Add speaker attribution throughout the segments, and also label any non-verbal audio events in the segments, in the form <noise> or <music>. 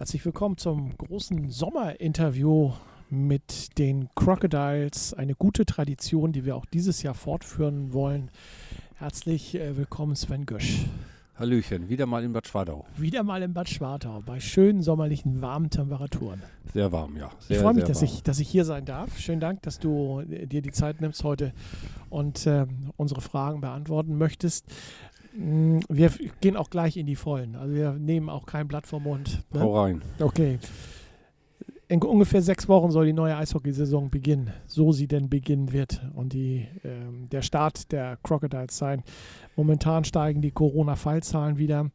Speaker 1: Herzlich willkommen zum großen Sommerinterview mit den Crocodiles. Eine gute Tradition, die wir auch dieses Jahr fortführen wollen. Herzlich äh, willkommen, Sven Gösch.
Speaker 2: Hallöchen, wieder mal in Bad Schwartau.
Speaker 1: Wieder mal in Bad Schwartau, bei schönen sommerlichen, warmen Temperaturen.
Speaker 2: Sehr warm, ja. Sehr,
Speaker 1: ich freue mich, dass
Speaker 2: warm.
Speaker 1: ich, dass ich hier sein darf. Schönen Dank, dass du äh, dir die Zeit nimmst heute und äh, unsere Fragen beantworten möchtest. Mm, Wir gehen auch gleich in die Vollen. Also wir nehmen auch kein Blatt vom Mund. ne?
Speaker 2: Hau rein.
Speaker 1: Okay. In ungefähr sechs Wochen soll die neue Eishockeysaison beginnen, so sie denn beginnen wird und die, ähm, der Start der Crocodiles sein. Momentan steigen die Corona-Fallzahlen wieder.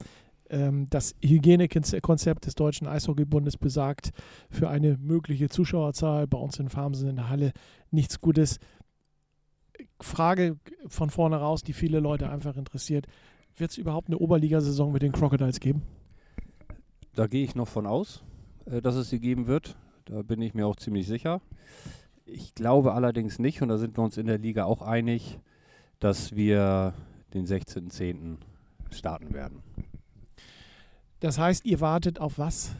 Speaker 1: Ähm, das Hygienekonzept des Deutschen Eishockeybundes besagt für eine mögliche Zuschauerzahl bei uns in Farmsen in der Halle nichts Gutes. Frage von vorne raus, die viele Leute einfach interessiert. Wird es überhaupt eine Oberligasaison mit den Crocodiles geben?
Speaker 2: Da gehe ich noch von aus, äh, dass es sie geben wird. Da bin ich mir auch ziemlich sicher. Ich glaube allerdings nicht, und da sind wir uns in der Liga auch einig, dass wir den 16.10. starten werden.
Speaker 1: Das heißt, ihr wartet auf was?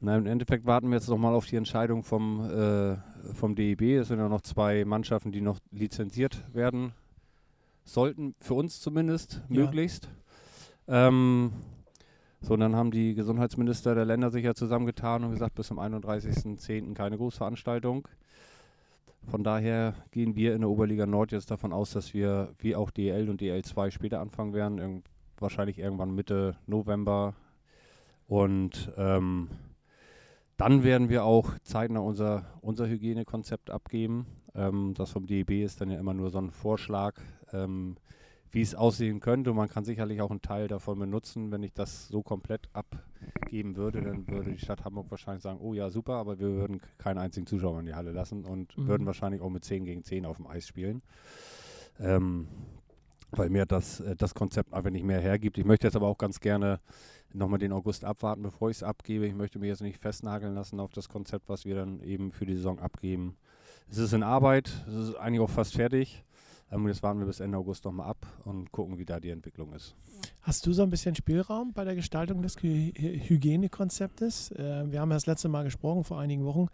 Speaker 2: Na, Im Endeffekt warten wir jetzt nochmal auf die Entscheidung vom, äh, vom DEB. Es sind ja noch zwei Mannschaften, die noch lizenziert werden sollten, für uns zumindest,
Speaker 1: Ja.
Speaker 2: möglichst. Ähm, so, und dann haben die Gesundheitsminister der Länder sich ja zusammengetan und gesagt, bis zum 31.10. keine Großveranstaltung. Von daher gehen wir in der Oberliga Nord jetzt davon aus, dass wir wie auch DL und DL2 später anfangen werden, irgend, wahrscheinlich irgendwann Mitte November. Und ähm, dann werden wir auch zeitnah unser, unser Hygienekonzept abgeben. Ähm, das vom DEB ist dann ja immer nur so ein Vorschlag, ähm, wie es aussehen könnte. Und man kann sicherlich auch einen Teil davon benutzen. Wenn ich das so komplett abgeben würde, dann würde die Stadt Hamburg wahrscheinlich sagen, oh ja, super, aber wir würden keinen einzigen Zuschauer in die Halle lassen und
Speaker 1: Mhm.
Speaker 2: würden wahrscheinlich auch mit 10 gegen 10 auf dem Eis spielen. Ähm, weil mir das, äh, das Konzept einfach nicht mehr hergibt. Ich möchte jetzt aber auch ganz gerne nochmal den August abwarten, bevor ich es abgebe. Ich möchte mich jetzt nicht festnageln lassen auf das Konzept, was wir dann eben für die Saison abgeben. Es ist in Arbeit, es ist eigentlich auch fast fertig. Ähm, jetzt warten wir bis Ende August nochmal ab und gucken, wie da die Entwicklung ist.
Speaker 1: Hast du so ein bisschen Spielraum bei der Gestaltung des Hy Hy- Hygienekonzeptes? Äh, wir haben ja das letzte Mal gesprochen, vor einigen Wochen.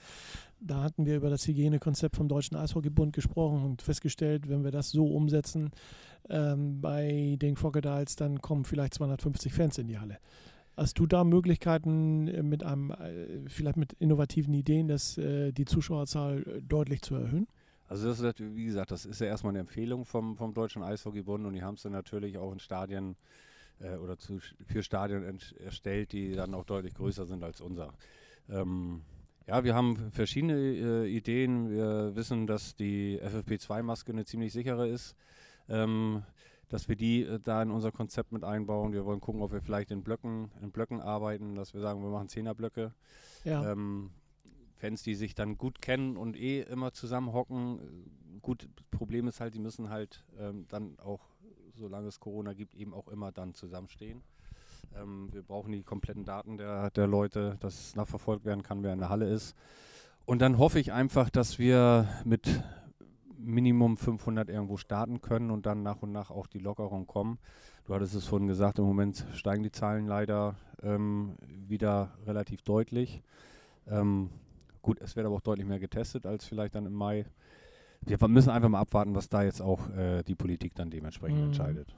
Speaker 1: Da hatten wir über das Hygienekonzept vom Deutschen Eishockeybund gesprochen und festgestellt, wenn wir das so umsetzen ähm, bei den Crocodiles, dann kommen vielleicht 250 Fans in die Halle. Hast du da Möglichkeiten äh, mit einem, äh, vielleicht mit innovativen Ideen, dass äh, die Zuschauerzahl äh, deutlich zu erhöhen?
Speaker 2: Also das ist, wie gesagt, das ist ja erstmal eine Empfehlung vom, vom Deutschen Eishockeybund und die haben es dann natürlich auch in Stadien äh, oder zu, für Stadien erstellt, die dann auch deutlich größer sind als unser. Ähm, ja, wir haben verschiedene äh, Ideen. Wir wissen, dass die FFP2-Maske eine ziemlich sichere ist. Ähm, dass wir die äh, da in unser Konzept mit einbauen. Wir wollen gucken, ob wir vielleicht in Blöcken, in Blöcken arbeiten, dass wir sagen, wir machen Zehnerblöcke.
Speaker 1: Ja.
Speaker 2: Ähm, Fans, die sich dann gut kennen und eh immer zusammenhocken. äh, Gut, Problem ist halt, die müssen halt ähm, dann auch, solange es Corona gibt, eben auch immer dann zusammenstehen. Ähm, wir brauchen die kompletten Daten der, der Leute, dass nachverfolgt werden kann, wer in der Halle ist. Und dann hoffe ich einfach, dass wir mit Minimum 500 irgendwo starten können und dann nach und nach auch die Lockerung kommen. Du hattest es vorhin gesagt, im Moment steigen die Zahlen leider ähm, wieder relativ deutlich. Ähm, gut, es wird aber auch deutlich mehr getestet als vielleicht dann im Mai. Wir müssen einfach mal abwarten, was da jetzt auch äh, die Politik dann dementsprechend
Speaker 1: Mhm.
Speaker 2: entscheidet.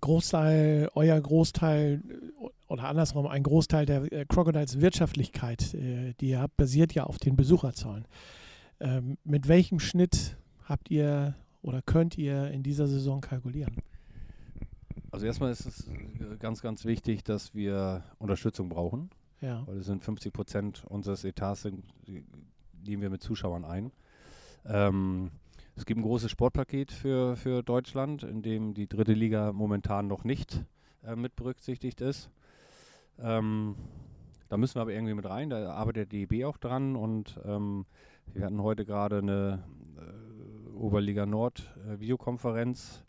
Speaker 1: Großteil, euer Großteil oder andersrum, ein Großteil der äh, Crocodiles Wirtschaftlichkeit, äh, die ihr habt, basiert ja auf den Besucherzahlen. Ähm, mit welchem Schnitt habt ihr oder könnt ihr in dieser Saison kalkulieren?
Speaker 2: Also erstmal ist es äh, ganz, ganz wichtig, dass wir Unterstützung brauchen,
Speaker 1: Ja.
Speaker 2: weil es sind 50 Prozent unseres Etats, sind, die nehmen wir mit Zuschauern ein. Ähm, es gibt ein großes Sportpaket für, für Deutschland, in dem die dritte Liga momentan noch nicht äh, mit berücksichtigt ist. Ähm, da müssen wir aber irgendwie mit rein. Da arbeitet die DEB auch dran und ähm, wir hatten heute gerade eine äh, Oberliga Nord äh, Videokonferenz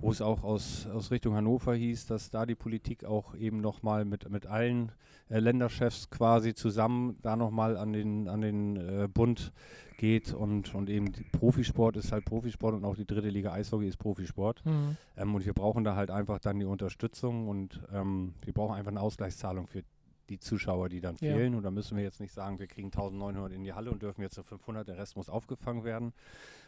Speaker 2: wo es auch aus, aus Richtung Hannover hieß, dass da die Politik auch eben nochmal mit, mit allen äh, Länderchefs quasi zusammen da nochmal an den, an den äh, Bund geht und, und eben Profisport ist halt Profisport und auch die dritte Liga Eishockey ist Profisport. Mhm. Ähm, und wir brauchen da halt einfach dann die Unterstützung und ähm, wir brauchen einfach eine Ausgleichszahlung für die Zuschauer, die dann fehlen. Ja. Und da müssen wir jetzt nicht sagen, wir kriegen 1900 in die Halle und dürfen jetzt nur 500, der Rest muss aufgefangen werden,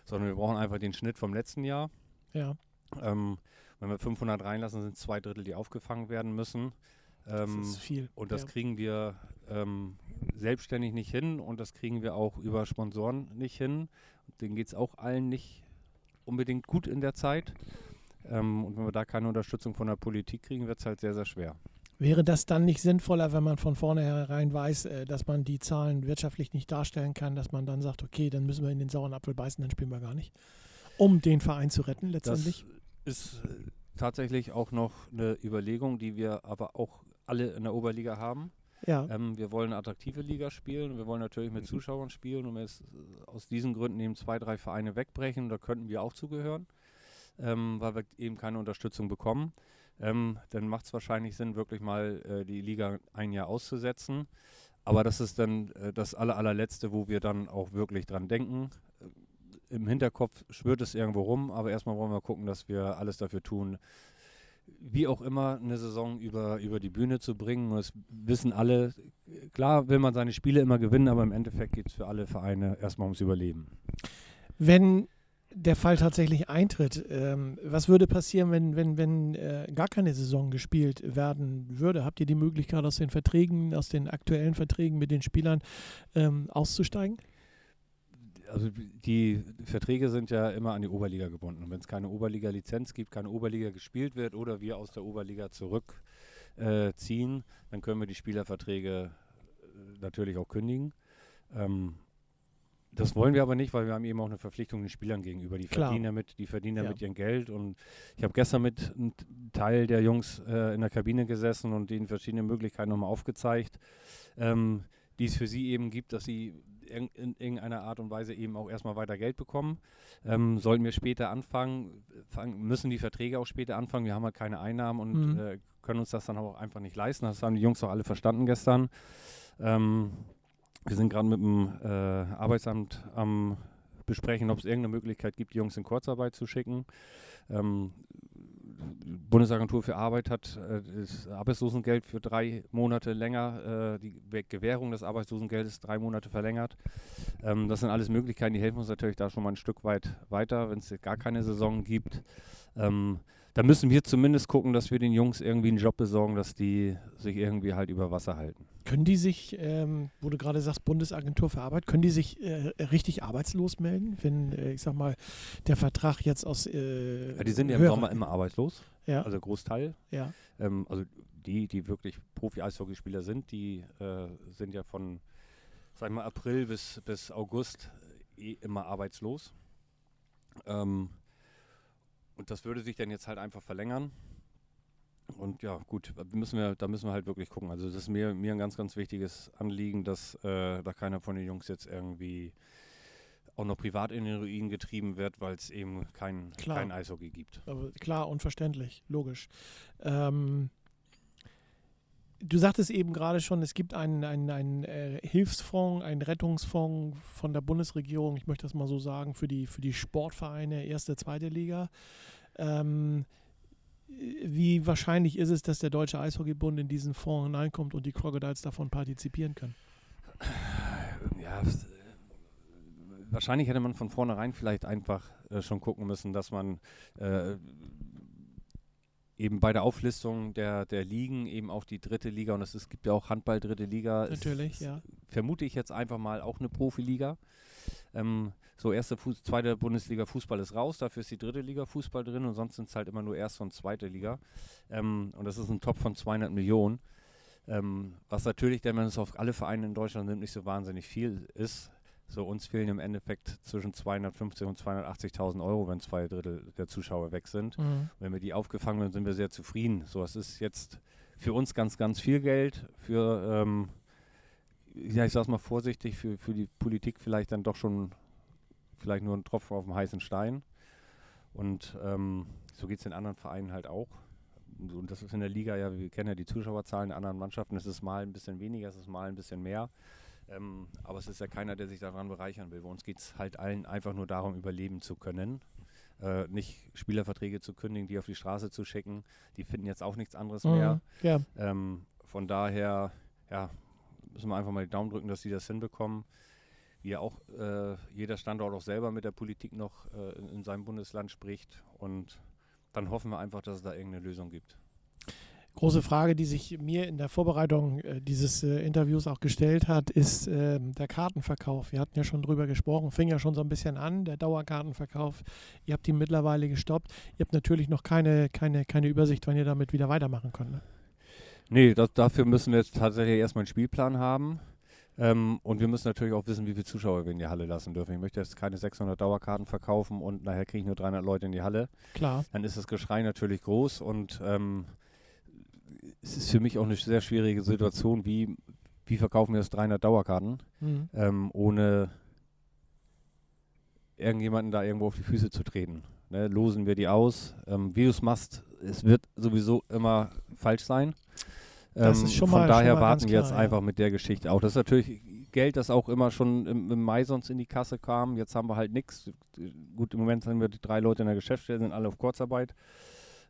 Speaker 2: sondern wir brauchen einfach den Schnitt vom letzten Jahr.
Speaker 1: Ja.
Speaker 2: Ähm, wenn wir 500 reinlassen, sind zwei Drittel, die aufgefangen werden müssen.
Speaker 1: Ähm, das ist viel.
Speaker 2: Und das ja. kriegen wir ähm, selbstständig nicht hin und das kriegen wir auch über Sponsoren nicht hin. Denen geht es auch allen nicht unbedingt gut in der Zeit. Ähm, und wenn wir da keine Unterstützung von der Politik kriegen, wird es halt sehr, sehr schwer.
Speaker 1: Wäre das dann nicht sinnvoller, wenn man von vornherein weiß, äh, dass man die Zahlen wirtschaftlich nicht darstellen kann, dass man dann sagt, okay, dann müssen wir in den sauren Apfel beißen, dann spielen wir gar nicht? Um den Verein zu retten letztendlich?
Speaker 2: Das ist äh, tatsächlich auch noch eine Überlegung, die wir aber auch alle in der Oberliga haben.
Speaker 1: Ja.
Speaker 2: Ähm, wir wollen eine attraktive Liga spielen. Wir wollen natürlich mit Zuschauern spielen und jetzt äh, aus diesen Gründen eben zwei, drei Vereine wegbrechen. Da könnten wir auch zugehören, ähm, weil wir eben keine Unterstützung bekommen. Ähm, dann macht es wahrscheinlich Sinn, wirklich mal äh, die Liga ein Jahr auszusetzen. Aber das ist dann äh, das aller, allerletzte, wo wir dann auch wirklich dran denken im Hinterkopf schwirrt es irgendwo rum, aber erstmal wollen wir gucken, dass wir alles dafür tun, wie auch immer eine Saison über, über die Bühne zu bringen. das wissen alle, klar will man seine Spiele immer gewinnen, aber im Endeffekt geht es für alle Vereine erstmal ums Überleben.
Speaker 1: Wenn der Fall tatsächlich eintritt, ähm, was würde passieren, wenn, wenn, wenn äh, gar keine Saison gespielt werden würde? Habt ihr die Möglichkeit, aus den Verträgen, aus den aktuellen Verträgen mit den Spielern ähm, auszusteigen?
Speaker 2: Also die Verträge sind ja immer an die Oberliga gebunden. Und wenn es keine Oberliga-Lizenz gibt, keine Oberliga gespielt wird oder wir aus der Oberliga zurückziehen, äh, dann können wir die Spielerverträge äh, natürlich auch kündigen. Ähm, das wollen wir aber nicht, weil wir haben eben auch eine Verpflichtung den Spielern gegenüber. Die
Speaker 1: Klar.
Speaker 2: verdienen damit, die verdienen damit ja. ihr Geld. Und ich habe gestern mit einem Teil der Jungs äh, in der Kabine gesessen und denen verschiedene Möglichkeiten nochmal aufgezeigt, ähm, die es für sie eben gibt, dass sie in, in irgendeiner Art und Weise eben auch erstmal weiter Geld bekommen. Ähm, sollten wir später anfangen, fang, müssen die Verträge auch später anfangen. Wir haben halt keine Einnahmen und mhm. äh, können uns das dann auch einfach nicht leisten. Das haben die Jungs auch alle verstanden gestern. Ähm, wir sind gerade mit dem äh, Arbeitsamt am besprechen, ob es irgendeine Möglichkeit gibt, die Jungs in Kurzarbeit zu schicken. Ähm, Bundesagentur für Arbeit hat äh, das Arbeitslosengeld für drei Monate länger, äh, die Gewährung des Arbeitslosengeldes drei Monate verlängert. Ähm, das sind alles Möglichkeiten, die helfen uns natürlich da schon mal ein Stück weit weiter, wenn es gar keine Saison gibt. Da müssen wir zumindest gucken, dass wir den Jungs irgendwie einen Job besorgen, dass die sich irgendwie halt über Wasser halten.
Speaker 1: Können die sich, ähm, wo du gerade sagst, Bundesagentur für Arbeit, können die sich äh, richtig arbeitslos melden, wenn, äh, ich sag mal, der Vertrag jetzt aus. Äh,
Speaker 2: ja, die sind ja im Sommer immer arbeitslos.
Speaker 1: Ja.
Speaker 2: Also Großteil.
Speaker 1: Ja.
Speaker 2: Ähm, also die, die wirklich Profi-Eishockeyspieler sind, die äh, sind ja von, sag mal, April bis, bis August eh immer arbeitslos. Ähm, und das würde sich dann jetzt halt einfach verlängern. Und ja, gut, müssen wir, da müssen wir halt wirklich gucken. Also das ist mir, mir ein ganz, ganz wichtiges Anliegen, dass äh, da keiner von den Jungs jetzt irgendwie auch noch privat in den Ruin getrieben wird, weil es eben kein, kein Eishockey gibt.
Speaker 1: Aber klar, unverständlich, logisch. Ähm, du sagtest eben gerade schon, es gibt einen, einen, einen äh, Hilfsfonds, einen Rettungsfonds von der Bundesregierung, ich möchte das mal so sagen, für die, für die Sportvereine erste, zweite Liga. Ähm, wie wahrscheinlich ist es, dass der Deutsche Eishockeybund in diesen Fonds hineinkommt und die Crocodiles davon partizipieren können?
Speaker 2: Ja, wahrscheinlich hätte man von vornherein vielleicht einfach äh, schon gucken müssen, dass man äh, eben bei der Auflistung der, der Ligen eben auch die dritte Liga und es gibt ja auch Handball dritte Liga.
Speaker 1: Natürlich, ist, ja.
Speaker 2: Vermute ich jetzt einfach mal auch eine Profiliga. Ähm, so, erste, Fuß, zweite Bundesliga Fußball ist raus, dafür ist die dritte Liga Fußball drin und sonst sind es halt immer nur erste und zweite Liga. Ähm, und das ist ein Top von 200 Millionen. Ähm, was natürlich, wenn man es auf alle Vereine in Deutschland nimmt, nicht so wahnsinnig viel ist. So, uns fehlen im Endeffekt zwischen 250 und 280.000 Euro, wenn zwei Drittel der Zuschauer weg sind. Mhm. Wenn wir die aufgefangen haben, sind wir sehr zufrieden. So, es ist jetzt für uns ganz, ganz viel Geld. Für ähm, ja, ich sag's mal vorsichtig, für, für die Politik vielleicht dann doch schon vielleicht nur ein Tropfen auf dem heißen Stein. Und ähm, so geht es den anderen Vereinen halt auch. Und das ist in der Liga ja, wir kennen ja die Zuschauerzahlen der anderen Mannschaften, es ist mal ein bisschen weniger, es ist mal ein bisschen mehr. Ähm, aber es ist ja keiner, der sich daran bereichern will. Bei uns geht es halt allen einfach nur darum, überleben zu können. Äh, nicht Spielerverträge zu kündigen, die auf die Straße zu schicken. Die finden jetzt auch nichts anderes
Speaker 1: Mhm,
Speaker 2: mehr.
Speaker 1: Ja.
Speaker 2: Ähm, von daher, ja, müssen wir einfach mal die Daumen drücken, dass sie das hinbekommen. Wie ja auch äh, jeder Standort auch selber mit der Politik noch äh, in, in seinem Bundesland spricht. Und dann hoffen wir einfach, dass es da irgendeine Lösung gibt.
Speaker 1: Große Frage, die sich mir in der Vorbereitung äh, dieses äh, Interviews auch gestellt hat, ist ähm, der Kartenverkauf. Wir hatten ja schon drüber gesprochen, fing ja schon so ein bisschen an, der Dauerkartenverkauf. Ihr habt ihn mittlerweile gestoppt. Ihr habt natürlich noch keine, keine, keine Übersicht, wann ihr damit wieder weitermachen könnt. Ne?
Speaker 2: Nee, das, dafür müssen wir jetzt tatsächlich erstmal einen Spielplan haben. Ähm, und wir müssen natürlich auch wissen, wie viele Zuschauer wir in die Halle lassen dürfen. Ich möchte jetzt keine 600 Dauerkarten verkaufen und nachher kriege ich nur 300 Leute in die Halle.
Speaker 1: Klar.
Speaker 2: Dann ist das Geschrei natürlich groß und ähm, es ist für mich auch eine sehr schwierige Situation, wie, wie verkaufen wir jetzt 300 Dauerkarten,
Speaker 1: Mhm.
Speaker 2: ähm, ohne irgendjemanden da irgendwo auf die Füße zu treten. Ne, losen wir die aus. Ähm, wie du es machst, es wird sowieso immer falsch sein.
Speaker 1: Das
Speaker 2: Ähm,
Speaker 1: ist schon
Speaker 2: von
Speaker 1: mal-
Speaker 2: daher
Speaker 1: mal ganz
Speaker 2: warten wir jetzt
Speaker 1: ja.
Speaker 2: einfach mit der Geschichte auch. Das ist natürlich Geld, das auch immer schon im, im Mai sonst in die Kasse kam. Jetzt haben wir halt nichts. Gut, im Moment sind wir die drei Leute in der Geschäftsstelle, sind alle auf Kurzarbeit.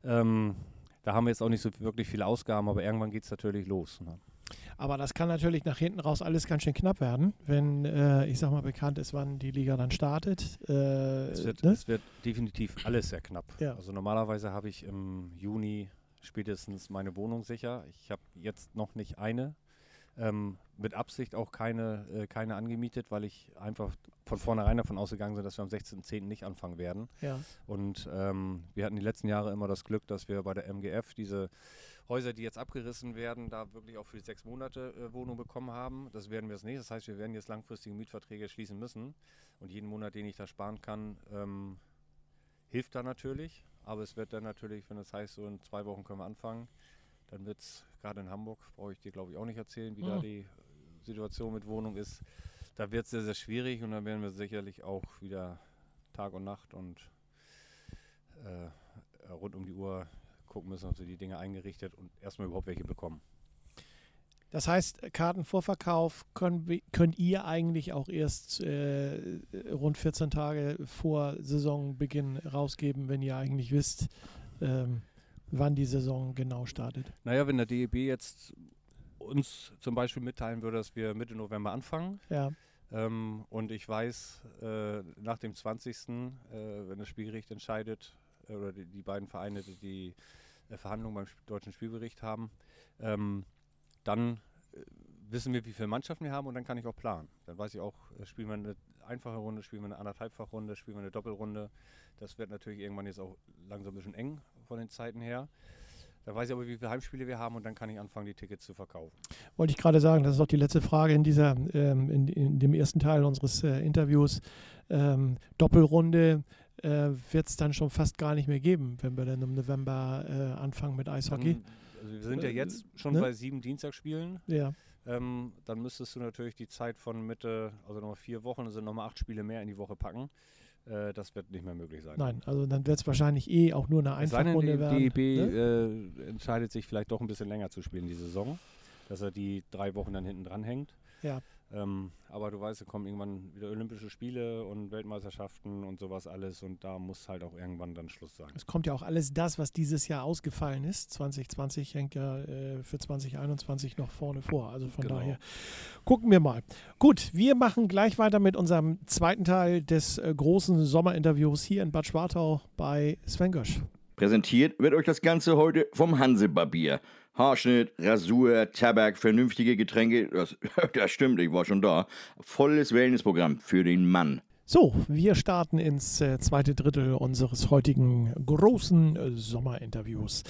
Speaker 2: Ähm, da haben wir jetzt auch nicht so wirklich viele Ausgaben, aber irgendwann geht es natürlich los. Ne?
Speaker 1: Aber das kann natürlich nach hinten raus alles ganz schön knapp werden, wenn, äh, ich sag mal, bekannt ist, wann die Liga dann startet. Äh,
Speaker 2: Es wird,
Speaker 1: ne?
Speaker 2: es wird definitiv alles sehr knapp.
Speaker 1: Ja.
Speaker 2: Also normalerweise habe ich im Juni spätestens meine Wohnung sicher. Ich habe jetzt noch nicht eine. Ähm, mit Absicht auch keine, äh, keine angemietet, weil ich einfach von vornherein davon ausgegangen bin, dass wir am 16.10. nicht anfangen werden.
Speaker 1: Ja.
Speaker 2: Und ähm, wir hatten die letzten Jahre immer das Glück, dass wir bei der MGF diese Häuser, die jetzt abgerissen werden, da wirklich auch für die sechs Monate äh, Wohnung bekommen haben. Das werden wir jetzt nicht. Das heißt, wir werden jetzt langfristige Mietverträge schließen müssen. Und jeden Monat, den ich da sparen kann, ähm, hilft da natürlich. Aber es wird dann natürlich, wenn das heißt, so in zwei Wochen können wir anfangen, dann wird es gerade in Hamburg, brauche ich dir glaube ich auch nicht erzählen, wie da
Speaker 1: Mhm.
Speaker 2: die Situation mit Wohnung ist. Da wird es sehr, sehr schwierig und dann werden wir sicherlich auch wieder Tag und Nacht und äh, rund um die Uhr gucken müssen, ob wir die Dinge eingerichtet und erstmal überhaupt welche bekommen.
Speaker 1: Das heißt, Kartenvorverkauf können, könnt ihr eigentlich auch erst äh, rund 14 Tage vor Saisonbeginn rausgeben, wenn ihr eigentlich wisst, ähm, wann die Saison genau startet.
Speaker 2: Naja, wenn der DEB jetzt uns zum Beispiel mitteilen würde, dass wir Mitte November anfangen,
Speaker 1: Ja,
Speaker 2: Ähm, und ich weiß, äh, nach dem 20., äh, wenn das Spielgericht entscheidet, äh, oder die, die beiden Vereine, die die äh, Verhandlungen beim Sp- deutschen Spielbericht haben, ähm, dann äh, wissen wir, wie viele Mannschaften wir haben und dann kann ich auch planen. Dann weiß ich auch, äh, spielen wir eine einfache Runde, spielen wir eine anderthalbfach-Runde, spielen wir eine Doppelrunde. Das wird natürlich irgendwann jetzt auch langsam ein bisschen eng von den Zeiten her. Da weiß ich aber, wie viele Heimspiele wir haben und dann kann ich anfangen, die Tickets zu verkaufen.
Speaker 1: wollte ich gerade sagen, das ist auch die letzte Frage in dieser, ähm, in, in dem ersten Teil unseres äh, Interviews. Ähm, Doppelrunde äh, wird es dann schon fast gar nicht mehr geben, wenn wir dann im November äh, anfangen mit Eishockey.
Speaker 2: Dann, also wir sind ja
Speaker 1: Äh,
Speaker 2: jetzt schon
Speaker 1: ne?
Speaker 2: bei sieben Dienstagsspielen.
Speaker 1: ja,
Speaker 2: ähm, dann müsstest du natürlich die Zeit von Mitte, also nochmal vier Wochen, also nochmal acht Spiele mehr in die Woche packen. Äh, das wird nicht mehr möglich sein.
Speaker 1: nein, also dann wird es wahrscheinlich eh auch nur eine
Speaker 2: Es sei denn,
Speaker 1: Einfachrunde
Speaker 2: die
Speaker 1: werden.
Speaker 2: DEB
Speaker 1: ne?
Speaker 2: äh, entscheidet sich vielleicht doch ein bisschen länger zu spielen die Saison, dass er die drei Wochen dann hinten dran hängt.
Speaker 1: Ja.
Speaker 2: Ähm, aber du weißt, es kommen irgendwann wieder Olympische Spiele und Weltmeisterschaften und sowas alles und da muss halt auch irgendwann dann Schluss sein.
Speaker 1: Es kommt ja auch alles das, was dieses Jahr ausgefallen ist. 2020 hängt ja äh, für 2021 noch vorne vor. Also von
Speaker 2: Genau.
Speaker 1: daher gucken wir mal. Gut, wir machen gleich weiter mit unserem zweiten Teil des äh, großen Sommerinterviews hier in Bad Schwartau bei Sven Gösch.
Speaker 3: Präsentiert wird euch das Ganze heute vom Hansebarbier. Haarschnitt, Rasur, Tabak, vernünftige Getränke, das, <laughs> das stimmt, ich war schon da. Volles Wellnessprogramm für den Mann.
Speaker 1: So, wir starten ins äh, zweite Drittel unseres heutigen großen äh, Sommerinterviews.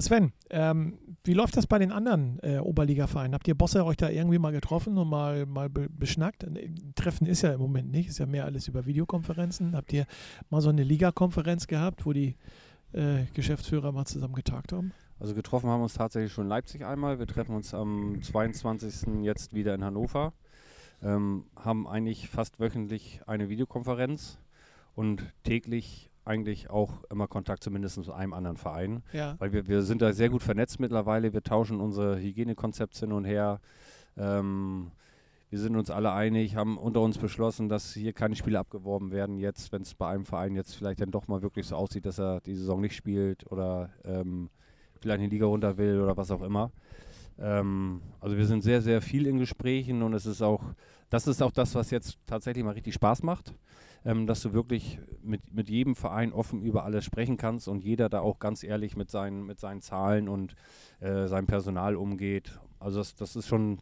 Speaker 1: Sven, ähm, wie läuft das bei den anderen äh, Oberliga-Vereinen? Habt ihr Bosse euch da irgendwie mal getroffen und mal, mal be beschnackt? Äh, Treffen ist ja im Moment nicht, ist ja mehr alles über Videokonferenzen. Habt ihr mal so eine Ligakonferenz gehabt, wo die äh, Geschäftsführer mal zusammen getagt haben?
Speaker 2: Also getroffen haben wir uns tatsächlich schon in Leipzig einmal. Wir treffen uns am 22. jetzt wieder in Hannover. Ähm, haben eigentlich fast wöchentlich eine Videokonferenz und täglich eigentlich auch immer Kontakt zumindest zu einem anderen Verein.
Speaker 1: Ja.
Speaker 2: Weil wir, wir sind da sehr gut vernetzt mittlerweile. Wir tauschen unsere Hygienekonzepte hin und her. Ähm, wir sind uns alle einig, haben unter uns beschlossen, dass hier keine Spiele abgeworben werden jetzt, wenn es bei einem Verein jetzt vielleicht dann doch mal wirklich so aussieht, dass er die Saison nicht spielt oder ähm, vielleicht in die Liga runter will oder was auch immer. Ähm, also wir sind sehr, sehr viel in Gesprächen und es ist auch, das ist auch das, was jetzt tatsächlich mal richtig Spaß macht, ähm, dass du wirklich mit, mit jedem Verein offen über alles sprechen kannst und jeder da auch ganz ehrlich mit seinen, mit seinen Zahlen und äh, seinem Personal umgeht. Also das, das ist schon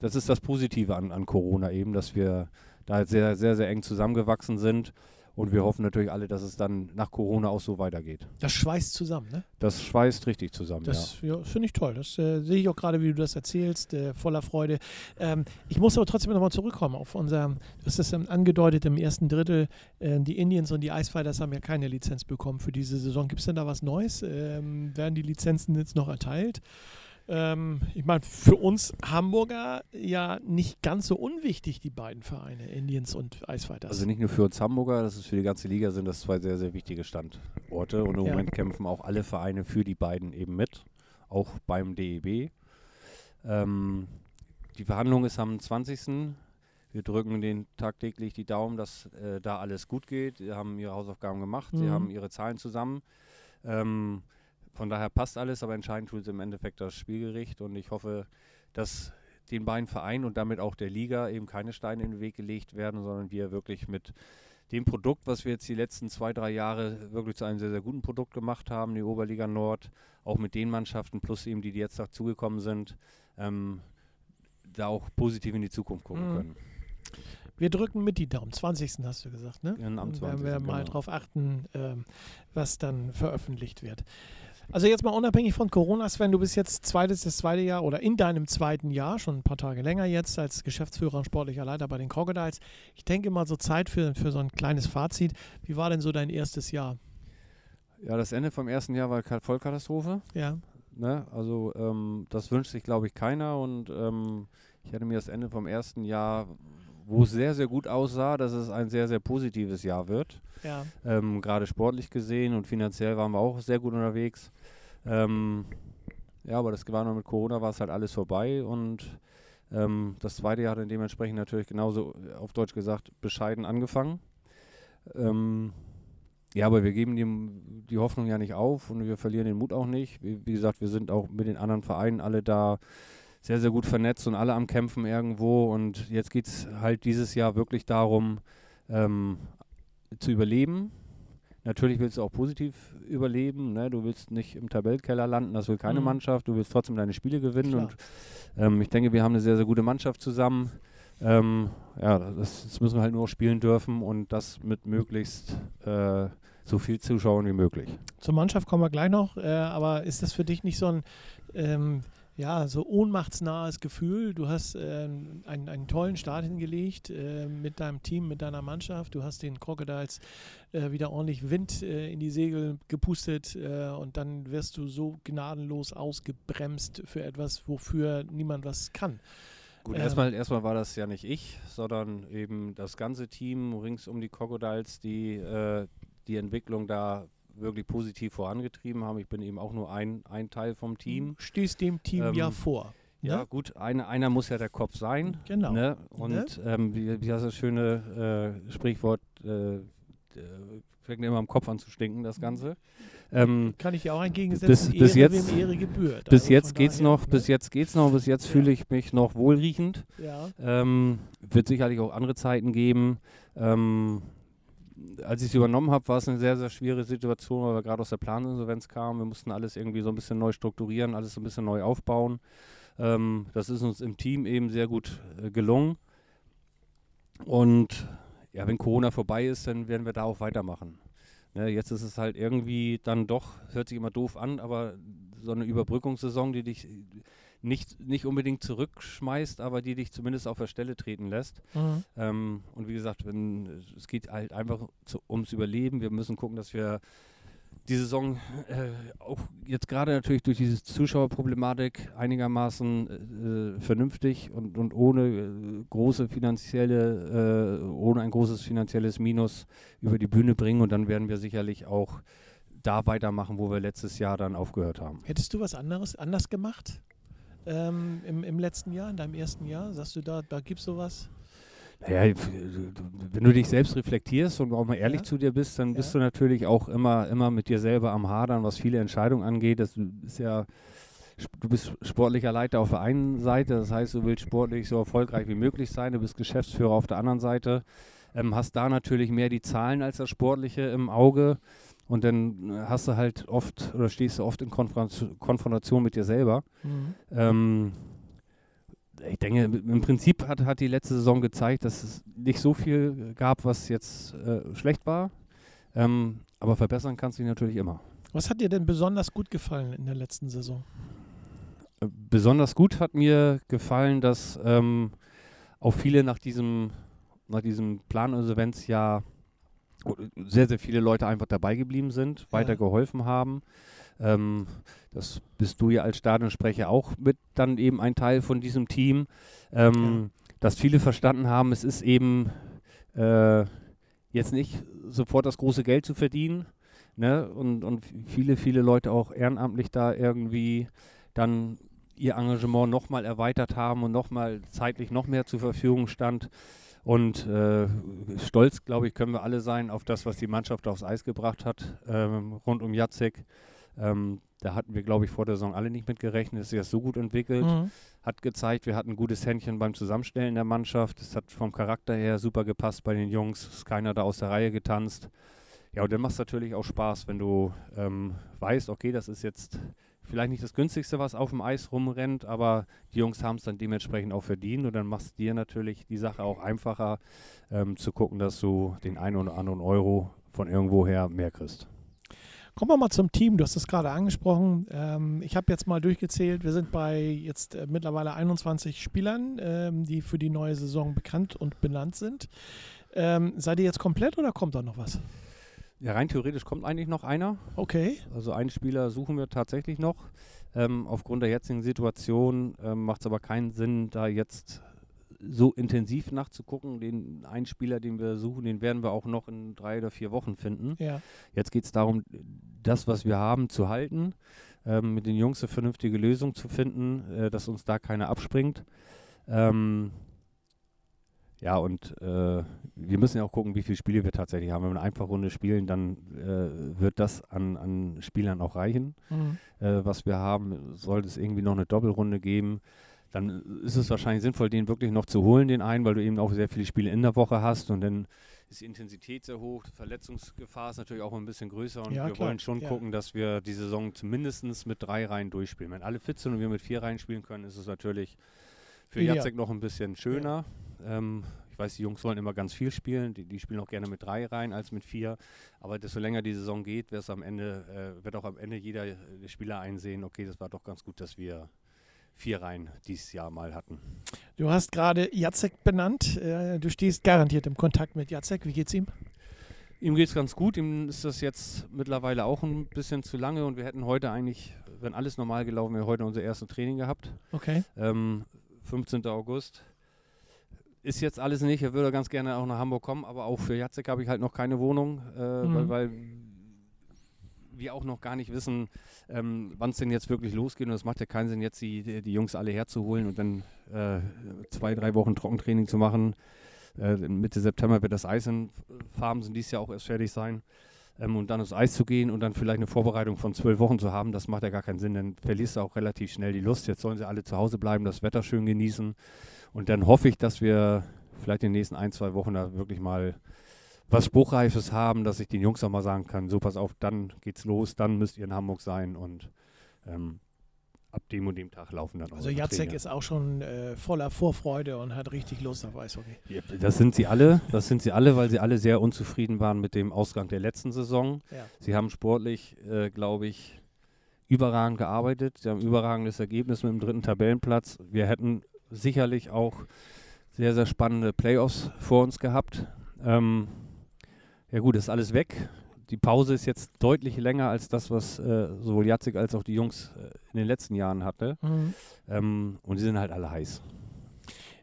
Speaker 2: das ist das Positive an, an Corona eben, dass wir da sehr, sehr, sehr eng zusammengewachsen sind. Und wir hoffen natürlich alle, dass es dann nach Corona auch so weitergeht.
Speaker 1: Das schweißt zusammen, ne?
Speaker 2: Das schweißt richtig zusammen,
Speaker 1: das, ja. ja finde ich toll. Das äh, sehe ich auch gerade, wie du das erzählst, äh, voller Freude. Ähm, ich muss aber trotzdem nochmal zurückkommen auf unser, das ist ähm, angedeutet im ersten Drittel, äh, die Indians und die Icefighters haben ja keine Lizenz bekommen für diese Saison. Gibt es denn da was Neues? Ähm, werden die Lizenzen jetzt noch erteilt? Ähm, ich meine, für uns Hamburger ja nicht ganz so unwichtig, die beiden Vereine, Indians und Eisfighters.
Speaker 2: Also nicht nur für uns Hamburger, das ist für die ganze Liga, sind das zwei sehr, sehr wichtige Standorte. Und im ja. Moment kämpfen auch alle Vereine für die beiden eben mit, auch beim DEB. Ähm, die Verhandlung ist am 20. Wir drücken den tagtäglich die Daumen, dass äh, da alles gut geht. Sie haben ihre Hausaufgaben gemacht, mhm. sie haben ihre Zahlen zusammen. Ähm, von daher passt alles, aber entscheidend tut es im Endeffekt das Spielgericht und ich hoffe, dass den beiden Vereinen und damit auch der Liga eben keine Steine in den Weg gelegt werden, sondern wir wirklich mit dem Produkt, was wir jetzt die letzten zwei, drei Jahre wirklich zu einem sehr, sehr guten Produkt gemacht haben, die Oberliga Nord, auch mit den Mannschaften plus eben die, die jetzt dazugekommen sind, ähm, da auch positiv in die Zukunft gucken mhm. können.
Speaker 1: Wir drücken mit die Daumen. 20. hast du gesagt, ne?
Speaker 2: Ja, am 20.
Speaker 1: werden wir genau. mal darauf achten, ähm, was dann veröffentlicht wird. Also jetzt mal unabhängig von Corona, Sven, du bist jetzt zweites, das zweite Jahr oder in deinem zweiten Jahr, schon ein paar Tage länger jetzt als Geschäftsführer und sportlicher Leiter bei den Crocodiles. Ich denke mal so Zeit für, für so ein kleines Fazit. Wie war denn so dein erstes Jahr?
Speaker 2: Ja, das Ende vom ersten Jahr war Vollkatastrophe.
Speaker 1: Ja.
Speaker 2: Ne? Also ähm, das wünscht sich, glaube ich, keiner und ähm, ich hatte mir das Ende vom ersten Jahr wo es sehr, sehr gut aussah, dass es ein sehr, sehr positives Jahr wird.
Speaker 1: Ja.
Speaker 2: Ähm, Gerade sportlich gesehen und finanziell waren wir auch sehr gut unterwegs. Ähm, ja, aber das war noch mit Corona, war es halt alles vorbei und ähm, das zweite Jahr hat dann dementsprechend natürlich genauso, äh, auf Deutsch gesagt, bescheiden angefangen. Ähm, ja, aber wir geben die, die Hoffnung ja nicht auf und wir verlieren den Mut auch nicht. Wie, wie gesagt, wir sind auch mit den anderen Vereinen alle da sehr, sehr gut vernetzt und alle am Kämpfen irgendwo. Und jetzt geht es halt dieses Jahr wirklich darum, ähm, zu überleben. Natürlich willst du auch positiv überleben. Ne? Du willst nicht im Tabellkeller landen, das will keine mhm. Mannschaft. Du willst trotzdem deine Spiele gewinnen. Klar. Und ähm, ich denke, wir haben eine sehr, sehr gute Mannschaft zusammen. Ähm, ja, das, das, müssen wir halt nur spielen dürfen und das mit möglichst äh, so viel Zuschauern wie möglich.
Speaker 1: Zur Mannschaft kommen wir gleich noch, äh, aber ist das für dich nicht so ein ähm, ja, so ohnmachtsnahes Gefühl. Du hast äh, einen, einen tollen Start hingelegt äh, mit deinem Team, mit deiner Mannschaft. Du hast den Crocodiles äh, wieder ordentlich Wind äh, in die Segel gepustet äh, und dann wirst du so gnadenlos ausgebremst für etwas, wofür niemand was kann.
Speaker 2: Gut, ähm, erstmal, erstmal war das ja nicht ich, sondern eben das ganze Team rings um die Crocodiles, die äh, die Entwicklung da wirklich positiv vorangetrieben haben. Ich bin eben auch nur ein, ein Teil vom Team.
Speaker 1: Du stehst dem Team ähm, ja vor.
Speaker 2: Ja, ne? gut, eine, einer muss ja der Kopf sein.
Speaker 1: Genau.
Speaker 2: Ne? Und ne? ähm, wie, wie heißt das schöne äh, Sprichwort, äh, äh, fängt immer am Kopf an zu stinken, das Ganze.
Speaker 1: Ähm, Kann ich ja auch entgegensetzen,
Speaker 2: bis, bis
Speaker 1: Ehre,
Speaker 2: jetzt,
Speaker 1: Ehre gebührt.
Speaker 2: Bis also jetzt geht's daher, noch, ne? bis jetzt geht's noch, bis jetzt ja. fühle ich mich noch wohlriechend.
Speaker 1: Ja.
Speaker 2: Ähm, wird sicherlich auch andere Zeiten geben. Ähm, als ich es übernommen habe, war es eine sehr, sehr schwierige Situation, weil wir gerade aus der Planinsolvenz kamen. Wir mussten alles irgendwie so ein bisschen neu strukturieren, alles so ein bisschen neu aufbauen. Ähm, das ist uns im Team eben sehr gut äh, gelungen. Und ja, wenn Corona vorbei ist, dann werden wir da auch weitermachen. Ne, jetzt ist es halt irgendwie dann doch, hört sich immer doof an, aber so eine Überbrückungssaison, die dich nicht, nicht unbedingt zurückschmeißt, aber die dich zumindest auf der Stelle treten lässt.
Speaker 1: Mhm.
Speaker 2: Ähm, und wie gesagt, wenn, es geht halt einfach zu, ums Überleben. Wir müssen gucken, dass wir die Saison äh, auch jetzt gerade natürlich durch diese Zuschauerproblematik einigermaßen äh, vernünftig und, und ohne äh, große finanzielle, äh, ohne ein großes finanzielles Minus über die Bühne bringen und dann werden wir sicherlich auch da weitermachen, wo wir letztes Jahr dann aufgehört haben.
Speaker 1: Hättest du was anderes anders gemacht ähm, im, im letzten Jahr, in deinem ersten Jahr? Sagst du da, da gibt es sowas?
Speaker 2: Naja, wenn du dich selbst reflektierst und auch mal ehrlich ja. zu dir bist, dann bist ja. du natürlich auch immer, immer mit dir selber am Hadern, was viele Entscheidungen angeht. Das ist ja, du bist sportlicher Leiter auf der einen Seite, das heißt, du willst sportlich so erfolgreich wie möglich sein, du bist Geschäftsführer auf der anderen Seite, ähm, hast da natürlich mehr die Zahlen als das Sportliche im Auge und dann hast du halt oft oder stehst du oft in Konfrontation mit dir selber. Mhm. Ähm, ich denke, im Prinzip hat, hat die letzte Saison gezeigt, dass es nicht so viel gab, was jetzt äh, schlecht war. Ähm, aber verbessern kannst du dich natürlich immer.
Speaker 1: Was hat dir denn besonders gut gefallen in der letzten Saison?
Speaker 2: Äh, besonders gut hat mir gefallen, dass ähm, auch viele nach diesem, nach diesem Planinsolvenzjahr sehr, sehr viele Leute einfach dabei geblieben sind, ja. weiter geholfen haben. Ähm, das bist du ja als Stadionsprecher auch mit dann eben ein Teil von diesem Team, ähm, ja. dass viele verstanden haben, es ist eben äh, jetzt nicht sofort das große Geld zu verdienen. Ne? Und, und viele, viele Leute auch ehrenamtlich da irgendwie dann ihr Engagement nochmal erweitert haben und nochmal zeitlich noch mehr zur Verfügung stand. Und äh, stolz, glaube ich, können wir alle sein auf das, was die Mannschaft aufs Eis gebracht hat, ähm, rund um Jacek. Ähm, da hatten wir, glaube ich, vor der Saison alle nicht mit gerechnet, dass sich das so gut entwickelt. Mhm. Hat gezeigt, wir hatten ein gutes Händchen beim Zusammenstellen der Mannschaft. Es hat vom Charakter her super gepasst bei den Jungs. Es ist keiner da aus der Reihe getanzt. Ja, und dann macht es natürlich auch Spaß, wenn du ähm, weißt, okay, das ist jetzt vielleicht nicht das günstigste, was auf dem Eis rumrennt, aber die Jungs haben es dann dementsprechend auch verdient und dann machst dir natürlich die Sache auch einfacher, ähm, zu gucken, dass du den einen oder anderen Euro von irgendwoher mehr kriegst.
Speaker 1: Kommen wir mal zum Team. Du hast es gerade angesprochen. Ähm, ich habe jetzt mal durchgezählt. Wir sind bei jetzt äh, mittlerweile 21 Spielern, ähm, die für die neue Saison bekannt und benannt sind. Ähm, seid ihr jetzt komplett oder kommt da noch was?
Speaker 2: Ja, rein theoretisch kommt eigentlich noch einer.
Speaker 1: Okay.
Speaker 2: Also einen Spieler suchen wir tatsächlich noch. Ähm, aufgrund der jetzigen Situation ähm, macht es aber keinen Sinn, da jetzt so intensiv nachzugucken. Den einen Spieler, den wir suchen, den werden wir auch noch in drei oder vier Wochen finden.
Speaker 1: Ja.
Speaker 2: Jetzt geht es darum, das, was wir haben, zu halten, ähm, mit den Jungs eine vernünftige Lösung zu finden, äh, dass uns da keiner abspringt. Ähm, ja, und äh, wir müssen ja auch gucken, wie viele Spiele wir tatsächlich haben. Wenn wir eine Einfachrunde spielen, dann äh, wird das an, an Spielern auch reichen. Mhm. Äh, was wir haben, sollte es irgendwie noch eine Doppelrunde geben dann ist es wahrscheinlich sinnvoll, den wirklich noch zu holen, den einen, weil du eben auch sehr viele Spiele in der Woche hast und dann ist die Intensität sehr hoch, die Verletzungsgefahr ist natürlich auch ein bisschen größer und ja, wir klar. wollen schon ja. gucken, dass wir die Saison zumindest mit drei Reihen durchspielen. Wenn alle fit sind und wir mit vier Reihen spielen können, ist es natürlich für ja. Jacek noch ein bisschen schöner. Ähm, ich weiß, die Jungs wollen immer ganz viel spielen, die, die, spielen auch gerne mit drei Reihen als mit vier, aber desto länger die Saison geht, Ende, äh, wird auch am Ende jeder Spieler einsehen, okay, das war doch ganz gut, dass wir vier Reihen dieses Jahr mal hatten.
Speaker 1: Du hast gerade Jacek benannt. Äh, du stehst garantiert im Kontakt mit Jacek. Wie geht's ihm?
Speaker 2: Ihm geht es ganz gut. Ihm ist das jetzt mittlerweile auch ein bisschen zu lange und wir hätten heute eigentlich, wenn alles normal gelaufen wäre, heute unser erstes Training gehabt.
Speaker 1: Okay.
Speaker 2: Ähm, 15. August. Ist jetzt alles nicht. Er würde ganz gerne auch nach Hamburg kommen, aber auch für Jacek habe ich halt noch keine Wohnung, äh, mhm. weil, weil wir auch noch gar nicht wissen, ähm, wann es denn jetzt wirklich losgeht. Und es macht ja keinen Sinn, jetzt die, die Jungs alle herzuholen und dann äh, zwei, drei Wochen Trockentraining zu machen. Äh, Mitte September wird das Eis in Farben sind dies Jahr auch erst fertig sein. Ähm, und dann aufs Eis zu gehen und dann vielleicht eine Vorbereitung von zwölf Wochen zu haben, das macht ja gar keinen Sinn. Dann verlierst du auch relativ schnell die Lust. Jetzt sollen sie alle zu Hause bleiben, das Wetter schön genießen. Und dann hoffe ich, dass wir vielleicht in den nächsten ein, zwei Wochen da wirklich mal was Spruchreifes haben, dass ich den Jungs auch mal sagen kann, so pass auf, dann geht's los, dann müsst ihr in Hamburg sein und ähm, ab dem und dem Tag laufen dann
Speaker 1: Also Jacek ist auch schon äh, voller Vorfreude und hat richtig Lust auf Eishockey.
Speaker 2: Das sind sie alle, das sind sie alle, weil sie alle sehr unzufrieden waren mit dem Ausgang der letzten Saison. Ja. Sie haben sportlich, äh, glaube ich, überragend gearbeitet. Sie haben ein überragendes Ergebnis mit dem dritten Tabellenplatz. Wir hätten sicherlich auch sehr, sehr spannende Playoffs vor uns gehabt. Ähm, ja gut, ist alles weg. die Pause ist jetzt deutlich länger als das, was äh, sowohl Jacek als auch die Jungs äh, in den letzten Jahren hatte.
Speaker 1: Mhm.
Speaker 2: Ähm, und die sind halt alle heiß.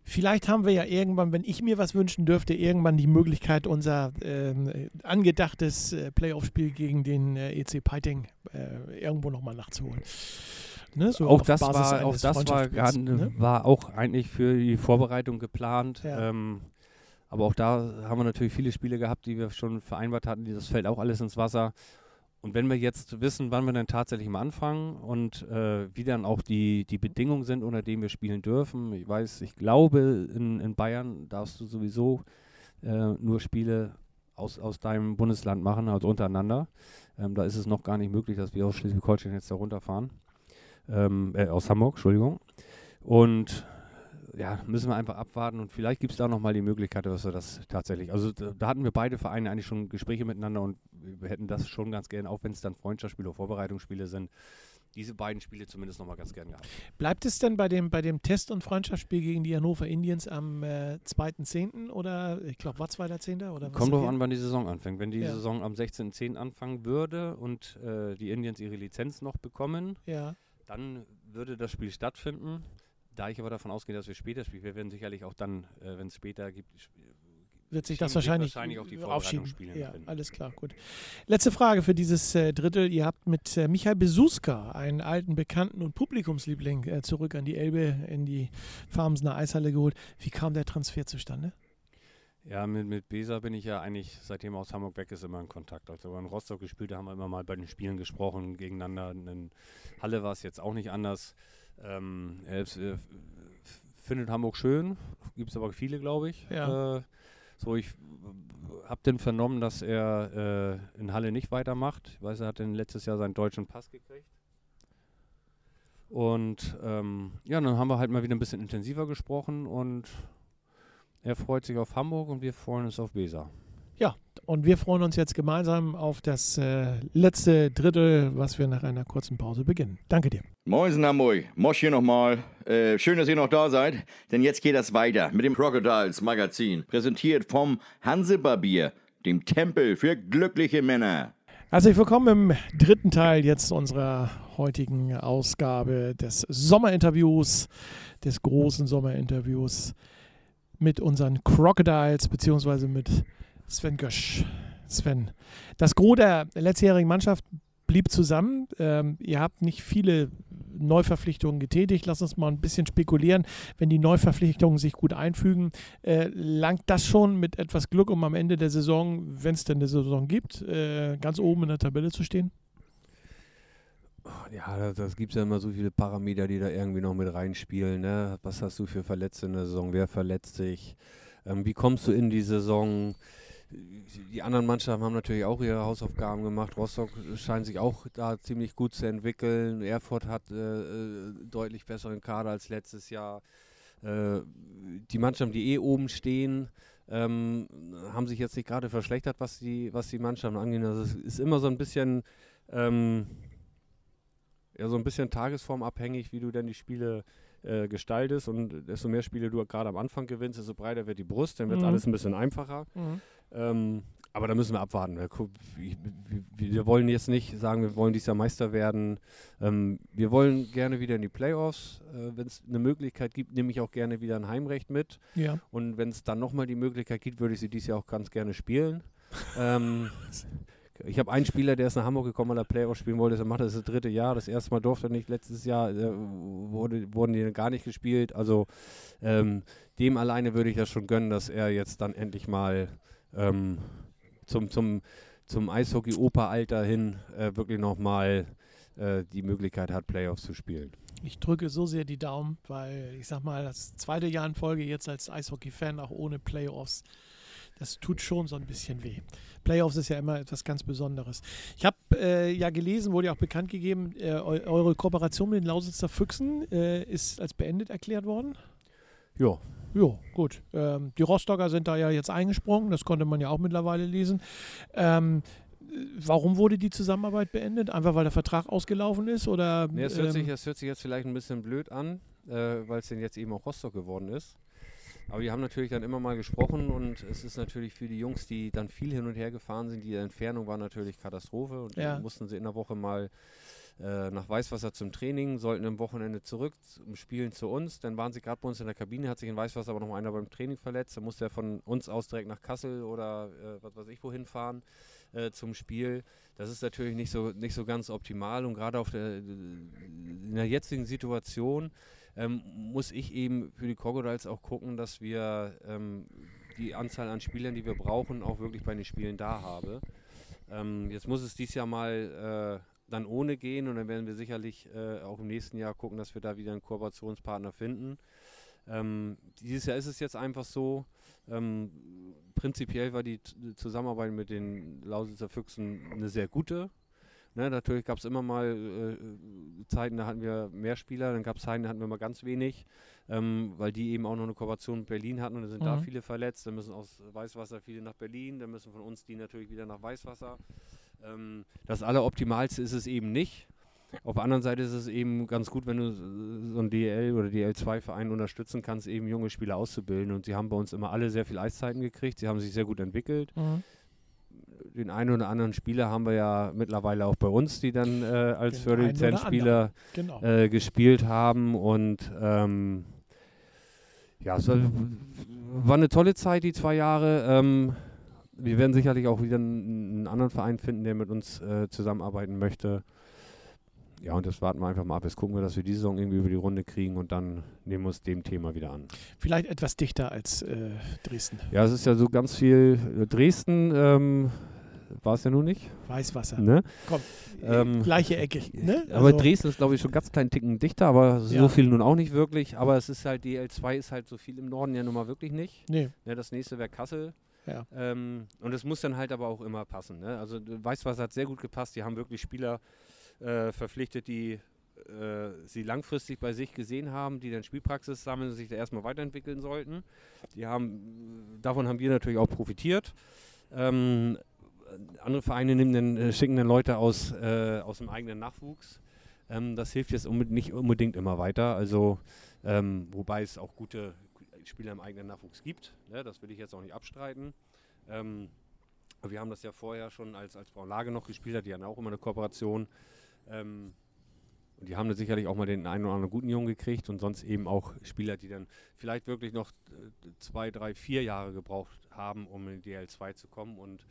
Speaker 1: Vielleicht haben wir ja irgendwann, wenn ich mir was wünschen dürfte, irgendwann die Möglichkeit, unser ähm, angedachtes äh, Playoff-Spiel gegen den äh, EC Peiting äh, irgendwo nochmal nachzuholen. Ne? So
Speaker 2: auch das,
Speaker 1: Basis
Speaker 2: war, auch das war,
Speaker 1: ne?
Speaker 2: war auch eigentlich für die Vorbereitung geplant.
Speaker 1: Ja.
Speaker 2: Ähm, aber auch da haben wir natürlich viele Spiele gehabt, die wir schon vereinbart hatten. Das fällt auch alles ins Wasser. Und wenn wir jetzt wissen, wann wir dann tatsächlich mal anfangen und äh, wie dann auch die, die Bedingungen sind, unter denen wir spielen dürfen. Ich weiß, ich glaube, in, in Bayern darfst du sowieso äh, nur Spiele aus, aus deinem Bundesland machen, also untereinander. Ähm, da ist es noch gar nicht möglich, dass wir aus Schleswig-Holstein jetzt da runterfahren. Ähm, äh, aus Hamburg, Entschuldigung. Und ja, müssen wir einfach abwarten und vielleicht gibt es da nochmal die Möglichkeit, dass wir das tatsächlich. Also da, hatten wir beide Vereine eigentlich schon Gespräche miteinander und wir hätten das schon ganz gern, auch wenn es dann Freundschaftsspiele oder Vorbereitungsspiele sind, diese beiden Spiele zumindest nochmal ganz gern gehabt.
Speaker 1: Bleibt es denn bei dem, bei dem Test- und Freundschaftsspiel gegen die Hannover Indians am äh, 2.10. oder ich glaube, war 2.10. oder?
Speaker 2: Kommt drauf an, wann die Saison anfängt. Wenn die
Speaker 1: Ja.
Speaker 2: Saison am 16.10. anfangen würde und äh, die Indians ihre Lizenz noch bekommen,
Speaker 1: Ja.
Speaker 2: Dann würde das Spiel stattfinden. Da ich aber davon ausgehe, dass wir später spielen, wir werden sicherlich auch dann, äh, wenn es später gibt, sp-
Speaker 1: wird sich das wahrscheinlich,
Speaker 2: wahrscheinlich auch die
Speaker 1: aufschieben.
Speaker 2: Vorbereitungsspiele
Speaker 1: Ja,
Speaker 2: hin.
Speaker 1: alles klar, gut. Letzte Frage für dieses äh, Drittel. Ihr habt mit äh, Michael Besuska einen alten Bekannten und Publikumsliebling äh, zurück an die Elbe in die Farmsener Eishalle geholt. Wie kam der Transfer zustande?
Speaker 2: Ja, mit, mit Besa bin ich ja eigentlich, seitdem er aus Hamburg weg ist, immer in Kontakt. Als wir in Rostock gespielt haben, haben wir immer mal bei den Spielen gesprochen gegeneinander. In Halle war es jetzt auch nicht anders. Ähm, er ist, äh, findet Hamburg schön, gibt es aber viele, glaube ich.
Speaker 1: Ja.
Speaker 2: Äh, so, ich habe dann vernommen, dass er äh, in Halle nicht weitermacht. Ich weiß, er hat dann letztes Jahr seinen deutschen Pass gekriegt. Und ähm, ja, dann haben wir halt mal wieder ein bisschen intensiver gesprochen und er freut sich auf Hamburg und wir freuen uns auf Besa.
Speaker 1: Und wir freuen uns jetzt gemeinsam auf das äh, letzte Drittel, was wir nach einer kurzen Pause beginnen. Danke dir.
Speaker 3: Moinsen Hamburg, Mosch hier nochmal. Äh, schön, dass ihr noch da seid, denn jetzt geht das weiter mit dem Crocodiles Magazin, präsentiert vom Hansebarbier, dem Tempel für glückliche Männer.
Speaker 1: Herzlich willkommen im dritten Teil jetzt unserer heutigen Ausgabe des Sommerinterviews, des großen Sommerinterviews mit unseren Crocodiles, beziehungsweise mit Sven Gösch. Sven, das Gros der letztjährigen Mannschaft blieb zusammen. Ähm, ihr habt nicht viele Neuverpflichtungen getätigt. Lass uns mal ein bisschen spekulieren. Wenn die Neuverpflichtungen sich gut einfügen, äh, langt das schon mit etwas Glück, um am Ende der Saison, wenn es denn eine Saison gibt, äh, ganz oben in der Tabelle zu stehen?
Speaker 4: Ja, das, gibt ja immer so viele Parameter, die da irgendwie noch mit reinspielen. Ne? Was hast du für Verletzte in der Saison? Wer verletzt sich? Ähm, wie kommst du in die Saison? Die anderen Mannschaften haben natürlich auch ihre Hausaufgaben gemacht. Rostock scheint sich auch da ziemlich gut zu entwickeln. Erfurt hat äh, äh, deutlich besseren Kader als letztes Jahr. Äh, die Mannschaften, die eh oben stehen, ähm, haben sich jetzt nicht gerade verschlechtert, was die, was die Mannschaften angeht. Also es ist immer so ein bisschen ähm, ja, so ein bisschen tagesformabhängig, wie du denn die Spiele äh, gestaltest. Und desto mehr Spiele du gerade am Anfang gewinnst, desto breiter wird die Brust, dann wird
Speaker 1: Mhm.
Speaker 4: alles ein bisschen einfacher. Ähm, aber da müssen wir abwarten. Wir, wir wollen jetzt nicht sagen, wir wollen dieses Jahr Meister werden. Ähm, wir wollen gerne wieder in die Playoffs. Äh, Wenn es eine Möglichkeit gibt, nehme ich auch gerne wieder ein Heimrecht mit.
Speaker 1: Ja.
Speaker 4: Und wenn es dann nochmal die Möglichkeit gibt, würde ich sie dieses Jahr auch ganz gerne spielen. ähm, <laughs> ich habe einen Spieler, der ist nach Hamburg gekommen, weil er Playoffs spielen wollte. Der macht das das dritte Jahr. Das erste Mal durfte er nicht. Letztes Jahr äh, wurde, wurden die gar nicht gespielt. Also ähm, dem alleine würde ich das schon gönnen, dass er jetzt dann endlich mal ähm, zum, zum, zum Eishockey-Oper-Alter hin äh, wirklich nochmal äh, die Möglichkeit hat, Playoffs zu spielen.
Speaker 1: Ich drücke so sehr die Daumen, weil ich sag mal, das zweite Jahr in Folge jetzt als Eishockey-Fan, auch ohne Playoffs, das tut schon so ein bisschen weh. Playoffs ist ja immer etwas ganz Besonderes. Ich habe äh, ja gelesen, wurde ja auch bekannt gegeben, äh, eu eure Kooperation mit den Lausitzer Füchsen äh, ist als beendet erklärt worden.
Speaker 4: Ja,
Speaker 1: Ja, gut. Ähm, die Rostocker sind da ja jetzt eingesprungen, das konnte man ja auch mittlerweile lesen. Ähm, äh, warum wurde die Zusammenarbeit beendet? Einfach weil der Vertrag ausgelaufen ist? Oder,
Speaker 4: Nee, es, hört sich,
Speaker 1: ähm,
Speaker 4: es hört sich jetzt vielleicht ein bisschen blöd an, äh, weil es denn jetzt eben auch Rostock geworden ist.
Speaker 2: Aber wir haben natürlich dann immer mal gesprochen und es ist natürlich für die Jungs, die dann viel hin und her gefahren sind, die Entfernung war natürlich Katastrophe und
Speaker 1: Ja.
Speaker 2: dann mussten sie in der Woche mal äh, nach Weißwasser zum Training, sollten am Wochenende zurück zum Spielen zu uns. Dann waren sie gerade bei uns in der Kabine, hat sich in Weißwasser aber noch einer beim Training verletzt. Dann musste er von uns aus direkt nach Kassel oder äh, was weiß ich wohin fahren äh, zum Spiel. Das ist natürlich nicht so, nicht so ganz optimal und gerade auf der, in der jetzigen Situation ähm, muss ich eben für die Crocodiles auch gucken, dass wir ähm, die Anzahl an Spielern, die wir brauchen, auch wirklich bei den Spielen da habe. Ähm, jetzt muss es dieses Jahr mal äh, dann ohne gehen und dann werden wir sicherlich äh, auch im nächsten Jahr gucken, dass wir da wieder einen Kooperationspartner finden. Ähm, dieses Jahr ist es jetzt einfach so, ähm, prinzipiell war die Zusammenarbeit mit den Lausitzer Füchsen eine sehr gute. Ne, natürlich gab es immer mal äh, Zeiten, da hatten wir mehr Spieler, dann gab es Zeiten, da hatten wir mal ganz wenig, ähm, weil die eben auch noch eine Kooperation mit Berlin hatten und dann sind da
Speaker 1: Mhm.
Speaker 2: viele verletzt, dann müssen aus Weißwasser viele nach Berlin, dann müssen von uns die natürlich wieder nach Weißwasser. Ähm, das Alleroptimalste ist es eben nicht. Auf der anderen Seite ist es eben ganz gut, wenn du so einen DL oder DL2-Verein unterstützen kannst, eben junge Spieler auszubilden. Und sie haben bei uns immer alle sehr viel Eiszeiten gekriegt. Sie haben sich sehr gut entwickelt.
Speaker 1: Mhm.
Speaker 2: Den einen oder anderen Spieler haben wir ja mittlerweile auch bei uns, die dann äh, als Förderlizenzspieler
Speaker 1: Genau.
Speaker 2: äh, gespielt haben. Und ähm, ja, es war, war eine tolle Zeit, die zwei Jahre. Ähm, wir werden sicherlich auch wieder einen, einen anderen Verein finden, der mit uns äh, zusammenarbeiten möchte. Ja, und das warten wir einfach mal ab. Jetzt gucken wir, dass wir die Saison irgendwie über die Runde kriegen und dann nehmen wir uns dem Thema wieder an.
Speaker 1: Vielleicht etwas dichter als äh, Dresden.
Speaker 2: Ja, es ist ja so ganz viel. äh, Dresden ähm, war es ja nun nicht.
Speaker 1: Weißwasser.
Speaker 2: Ne?
Speaker 1: Komm,
Speaker 2: Ähm,
Speaker 1: gleiche Ecke. Ne?
Speaker 2: Aber
Speaker 1: Also,
Speaker 2: Dresden ist, glaube ich, schon ganz kleinen Ticken dichter, aber so
Speaker 1: Ja.
Speaker 2: viel nun auch nicht wirklich. Aber es ist halt, DL2 ist halt so viel im Norden ja nun mal wirklich nicht.
Speaker 1: Nee,
Speaker 2: Ne, das nächste wäre Kassel.
Speaker 1: Ja.
Speaker 2: Ähm, und es muss dann halt aber auch immer passen. Ne? Also was hat sehr gut gepasst. Die haben wirklich Spieler äh, verpflichtet, die äh, sie langfristig bei sich gesehen haben, die dann Spielpraxis sammeln und sich da erstmal weiterentwickeln sollten. Die haben, davon haben wir natürlich auch profitiert. Ähm, andere Vereine dann, äh, schicken dann Leute aus, aus dem eigenen Nachwuchs. Ähm, das hilft jetzt unbe nicht unbedingt immer weiter. Also, ähm, wobei es auch gute Spieler im eigenen Nachwuchs gibt. Ne? Das will ich jetzt auch nicht abstreiten. Ähm, wir haben das ja vorher schon, als, als Braun Lage noch gespielt die hatten auch immer eine Kooperation. Ähm, und die haben dann sicherlich auch mal den einen oder anderen guten Jungen gekriegt und sonst eben auch Spieler, die dann vielleicht wirklich noch äh, zwei, drei, vier Jahre gebraucht haben, um in die DL2 zu kommen. Und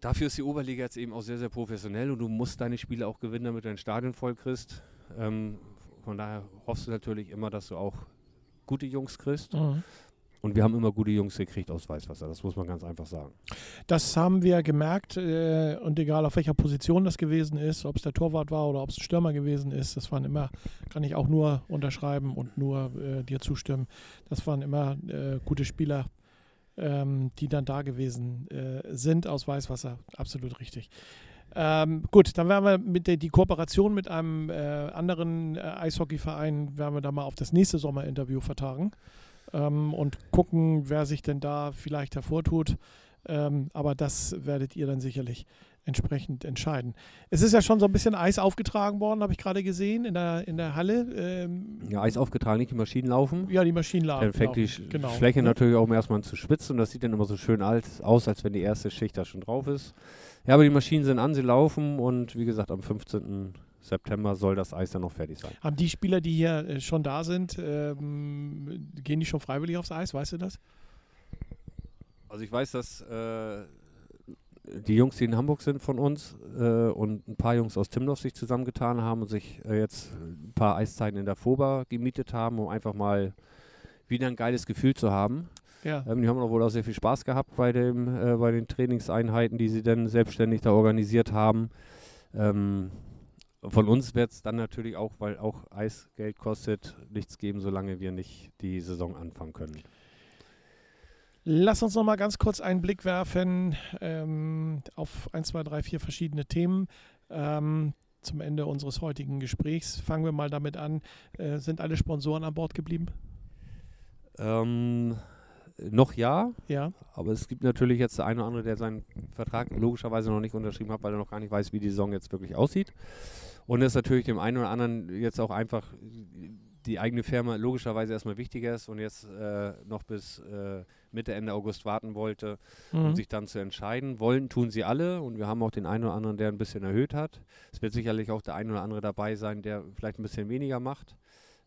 Speaker 2: dafür ist die Oberliga jetzt eben auch sehr, sehr professionell und du musst deine Spiele auch gewinnen, damit du ein Stadion voll kriegst. Ähm, von daher hoffst du natürlich immer, dass du auch gute Jungs kriegst.
Speaker 1: Mhm.
Speaker 2: Und wir haben immer gute Jungs gekriegt aus Weißwasser, das muss man ganz einfach sagen.
Speaker 1: Das haben wir gemerkt äh, und egal auf welcher Position das gewesen ist, ob es der Torwart war oder ob es ein Stürmer gewesen ist, das waren immer, kann ich auch nur unterschreiben und nur äh, dir zustimmen, das waren immer äh, gute Spieler, ähm, die dann da gewesen äh, sind aus Weißwasser, absolut richtig. Ähm, gut, dann werden wir mit der die Kooperation mit einem äh, anderen äh, Eishockeyverein, werden wir da mal auf das nächste Sommerinterview vertagen ähm, und gucken, wer sich denn da vielleicht hervortut. Ähm, aber das werdet ihr dann sicherlich entsprechend entscheiden. Es ist ja schon so ein bisschen Eis aufgetragen worden, habe ich gerade gesehen, in der, in der Halle. Ähm,
Speaker 2: Ja, Eis aufgetragen, nicht die Maschinen laufen.
Speaker 1: ja, die Maschinen
Speaker 2: Dann fängt die
Speaker 1: laufen, genau.
Speaker 2: Fläche natürlich auch erstmal an zu schwitzen und das sieht dann immer so schön als, aus, als wenn die erste Schicht da schon drauf ist. Ja, aber die Maschinen sind an, sie laufen und wie gesagt, am 15. September soll das Eis dann noch fertig sein.
Speaker 1: Haben die Spieler, die hier äh, schon da sind, ähm, gehen die schon freiwillig aufs Eis, weißt du das?
Speaker 2: Also ich weiß, dass äh, die Jungs, die in Hamburg sind von uns äh, und ein paar Jungs aus Timdorf sich zusammengetan haben und sich äh, jetzt ein paar Eiszeiten in der FOBA gemietet haben, um einfach mal wieder ein geiles Gefühl zu haben.
Speaker 1: Ja.
Speaker 2: Ähm, die haben auch wohl auch sehr viel Spaß gehabt bei, dem, äh, bei den Trainingseinheiten, die sie dann selbstständig da organisiert haben. Ähm, von uns wird es dann natürlich auch, weil auch Eis Geld kostet, nichts geben, solange wir nicht die Saison anfangen können.
Speaker 1: Lass uns noch mal ganz kurz einen Blick werfen ähm, auf 1, 2, 3, 4 verschiedene Themen. Ähm, zum Ende unseres heutigen Gesprächs fangen wir mal damit an. Äh, sind alle Sponsoren an Bord geblieben?
Speaker 2: Ähm, noch ja,
Speaker 1: Ja.
Speaker 2: aber es gibt natürlich jetzt der eine oder andere, der seinen Vertrag logischerweise noch nicht unterschrieben hat, weil er noch gar nicht weiß, wie die Saison jetzt wirklich aussieht. Und es ist natürlich dem einen oder anderen jetzt auch einfach die eigene Firma logischerweise erstmal wichtiger ist und jetzt äh, noch bis äh, Mitte, Ende August warten wollte, mhm. um sich dann zu entscheiden. Wollen tun sie alle und wir haben auch den einen oder anderen, der ein bisschen erhöht hat. Es wird sicherlich auch der ein oder andere dabei sein, der vielleicht ein bisschen weniger macht.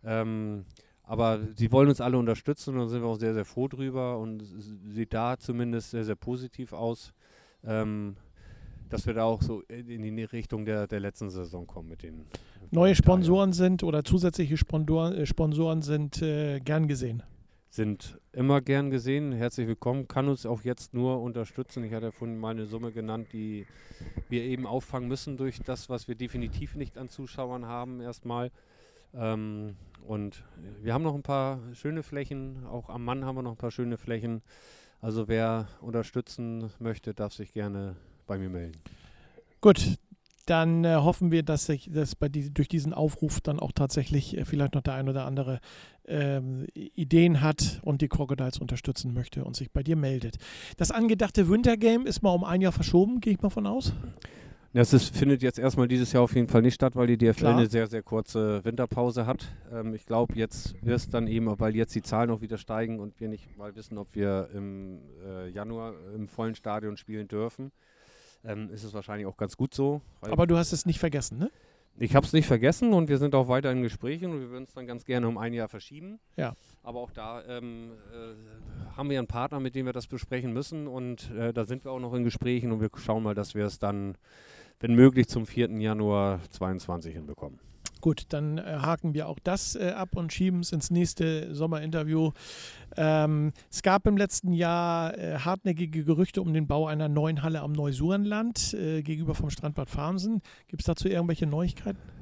Speaker 2: Ähm, aber sie wollen uns alle unterstützen und da sind wir auch sehr, sehr froh drüber und sieht da zumindest sehr, sehr positiv aus. Ähm, dass wir da auch so in die Richtung der, der letzten Saison kommen mit den.
Speaker 1: Neue Sponsoren sind oder zusätzliche Sponsoren, äh, Sponsoren sind äh, gern gesehen.
Speaker 2: Sind immer gern gesehen. Herzlich willkommen. Kann uns auch jetzt nur unterstützen. Ich hatte vorhin mal eine Summe genannt, die wir eben auffangen müssen durch das, was wir definitiv nicht an Zuschauern haben, erstmal. Ähm, und wir haben noch ein paar schöne Flächen. Auch am Mann haben wir noch ein paar schöne Flächen. Also wer unterstützen möchte, darf sich gerne bei mir melden.
Speaker 1: Gut, dann äh, hoffen wir, dass sich das bei die, durch diesen Aufruf dann auch tatsächlich äh, vielleicht noch der ein oder andere ähm, Ideen hat und die Crocodiles unterstützen möchte und sich bei dir meldet. Das angedachte Wintergame ist mal um ein Jahr verschoben, gehe ich mal von aus.
Speaker 2: Das ist, findet jetzt erstmal dieses Jahr auf jeden Fall nicht statt, weil die DFL Klar. eine sehr, sehr kurze Winterpause hat. Ähm, ich glaube, jetzt wird es dann eben, weil jetzt die Zahlen auch wieder steigen und wir nicht mal wissen, ob wir im äh, Januar im vollen Stadion spielen dürfen ähm, ist es wahrscheinlich auch ganz gut so.
Speaker 1: Aber du hast es nicht vergessen, ne?
Speaker 2: Ich habe es nicht vergessen und wir sind auch weiter in Gesprächen und wir würden es dann ganz gerne um ein Jahr verschieben.
Speaker 1: Ja.
Speaker 2: Aber auch da ähm, äh, haben wir einen Partner, mit dem wir das besprechen müssen und äh, da sind wir auch noch in Gesprächen und wir schauen mal, dass wir es dann, wenn möglich, zum 4. Januar 2022 hinbekommen.
Speaker 1: Gut, dann äh, haken wir auch das äh, ab und schieben es ins nächste Sommerinterview. Ähm, es gab im letzten Jahr äh, hartnäckige Gerüchte um den Bau einer neuen Halle am Neusurenland äh, gegenüber vom Strandbad Farmsen. Gibt es dazu irgendwelche Neuigkeiten?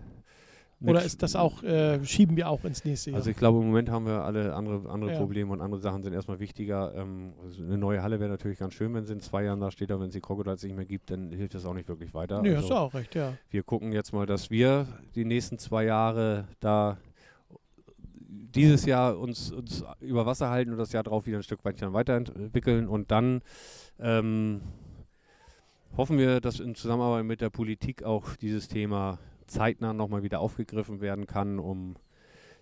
Speaker 1: Oder ist das auch, äh, schieben wir auch ins nächste Jahr?
Speaker 2: Also ich glaube, im Moment haben wir alle andere, andere ja. Probleme und andere Sachen sind erstmal wichtiger. Ähm, also eine neue Halle wäre natürlich ganz schön, wenn sie in zwei Jahren da steht, aber wenn es die Crocodiles nicht mehr gibt, dann hilft das auch nicht wirklich weiter.
Speaker 1: Nee, also hast du auch recht, ja.
Speaker 2: Wir gucken jetzt mal, dass wir die nächsten zwei Jahre da dieses Jahr uns, uns über Wasser halten und das Jahr darauf wieder ein Stück weit weiterentwickeln und dann ähm, hoffen wir, dass in Zusammenarbeit mit der Politik auch dieses Thema zeitnah nochmal wieder aufgegriffen werden kann, um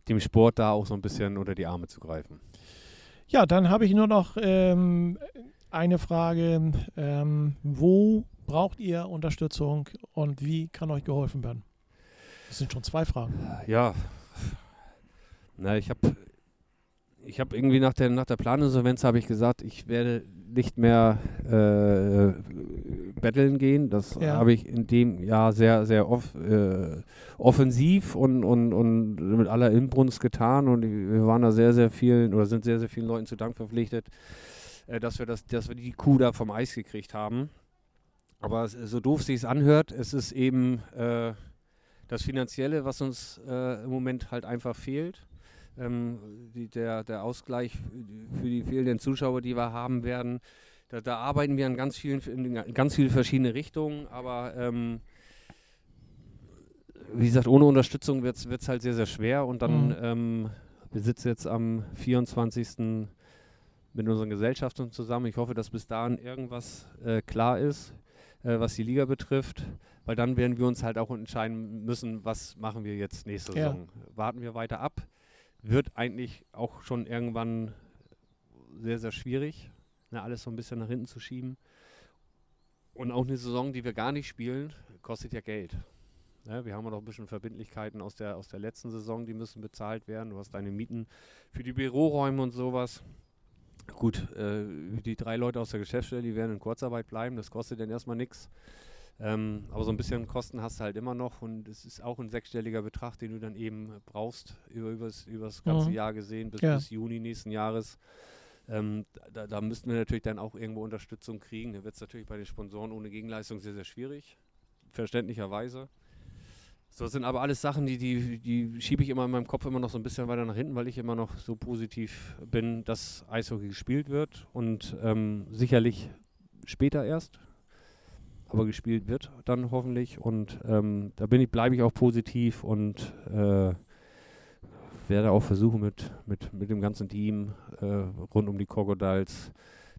Speaker 2: dem Sport da auch so ein bisschen unter die Arme zu greifen.
Speaker 1: Ja, dann habe ich nur noch ähm, eine Frage. Ähm, wo braucht ihr Unterstützung und wie kann euch geholfen werden? Das sind schon zwei Fragen.
Speaker 2: Ja, na, ich habe ich habe irgendwie nach der, nach der Planinsolvenz habe ich gesagt, ich werde nicht mehr äh, betteln gehen. Das ja. habe ich in dem Jahr sehr, sehr off, äh, offensiv und, und, und mit aller Inbrunst getan. Und wir waren da sehr, sehr vielen oder sind sehr, sehr vielen Leuten zu Dank verpflichtet, äh, dass, wir das, dass wir die Kuh da vom Eis gekriegt haben. Aber so doof sich es anhört, es ist eben äh, das Finanzielle, was uns äh, im Moment halt einfach fehlt ähm, die, der, der Ausgleich für die fehlenden Zuschauer, die wir haben werden. Da, da arbeiten wir an ganz vielen, in ganz viele verschiedene Richtungen, aber ähm, wie gesagt, ohne Unterstützung wird es halt sehr, sehr schwer. Und dann, mhm. ähm, wir sitzen jetzt am 24. mit unseren Gesellschaften zusammen. Ich hoffe, dass bis dahin irgendwas äh, klar ist, äh, was die Liga betrifft. Weil dann werden wir uns halt auch entscheiden müssen, was machen wir jetzt nächste ja. Saison. Warten wir weiter ab wird eigentlich auch schon irgendwann sehr, sehr schwierig, ne, alles so ein bisschen nach hinten zu schieben. Und auch eine Saison, die wir gar nicht spielen, kostet ja Geld. Ne, wir haben ja noch ein bisschen Verbindlichkeiten aus der, aus der letzten Saison, die müssen bezahlt werden. Du hast deine Mieten für die Büroräume und sowas. Gut, äh, die drei Leute aus der Geschäftsstelle, die werden in Kurzarbeit bleiben, das kostet dann erstmal nichts. Ähm, aber so ein bisschen Kosten hast du halt immer noch und es ist auch ein sechsstelliger Betrag, den du dann eben brauchst, über, übers, übers ganze mhm. Jahr gesehen, bis, ja. bis Juni nächsten Jahres. Ähm, da, da müssten wir natürlich dann auch irgendwo Unterstützung kriegen. Da wird es natürlich bei den Sponsoren ohne Gegenleistung sehr, sehr schwierig, verständlicherweise. So sind aber alles Sachen, die, die, die schiebe ich immer in meinem Kopf immer noch so ein bisschen weiter nach hinten, weil ich immer noch so positiv bin, dass Eishockey gespielt wird und ähm, sicherlich später erst aber gespielt wird dann hoffentlich. Und ähm, da bin ich, bleibe ich auch positiv und äh, werde auch versuchen mit, mit, mit dem ganzen Team äh, rund um die Crocodiles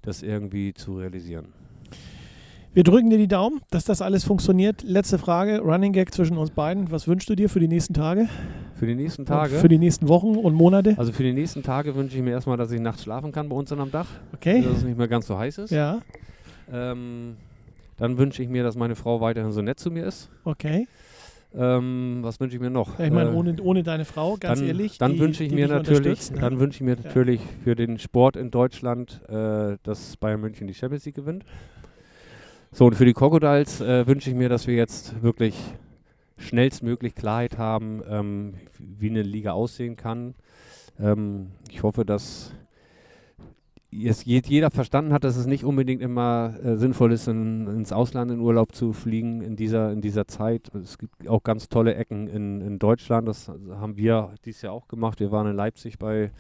Speaker 2: das irgendwie zu realisieren.
Speaker 1: Wir drücken dir die Daumen, dass das alles funktioniert. Letzte Frage, Running Gag zwischen uns beiden. Was wünschst du dir für die nächsten Tage?
Speaker 2: Für die nächsten Tage?
Speaker 1: Für die nächsten Wochen und Monate?
Speaker 2: Also für die nächsten Tage wünsche ich mir erstmal, dass ich nachts schlafen kann bei uns am Dach.
Speaker 1: Okay.
Speaker 2: Dass es nicht mehr ganz so heiß ist.
Speaker 1: Ja.
Speaker 2: Ähm, dann wünsche ich mir, dass meine Frau weiterhin so nett zu mir ist.
Speaker 1: Okay.
Speaker 2: Ähm, was wünsche ich mir noch?
Speaker 1: Ja, ich meine,
Speaker 2: Äh,
Speaker 1: ohne, ohne deine Frau, ganz
Speaker 2: dann,
Speaker 1: ehrlich.
Speaker 2: Dann wünsche ich mir natürlich,
Speaker 1: ne?
Speaker 2: dann wünsche ich mir natürlich für den Sport in Deutschland, äh, dass Bayern München die Champions League gewinnt. So, und für die Crocodiles äh, wünsche ich mir, dass wir jetzt wirklich schnellstmöglich Klarheit haben, ähm, wie eine Liga aussehen kann. Ähm, ich hoffe, dass jetzt je- jeder verstanden hat, dass es nicht unbedingt immer äh, sinnvoll ist, in, ins Ausland in Urlaub zu fliegen in dieser, in dieser Zeit. Es gibt auch ganz tolle Ecken in, in Deutschland. Das haben wir dieses Jahr auch gemacht. Wir waren in Leipzig bei,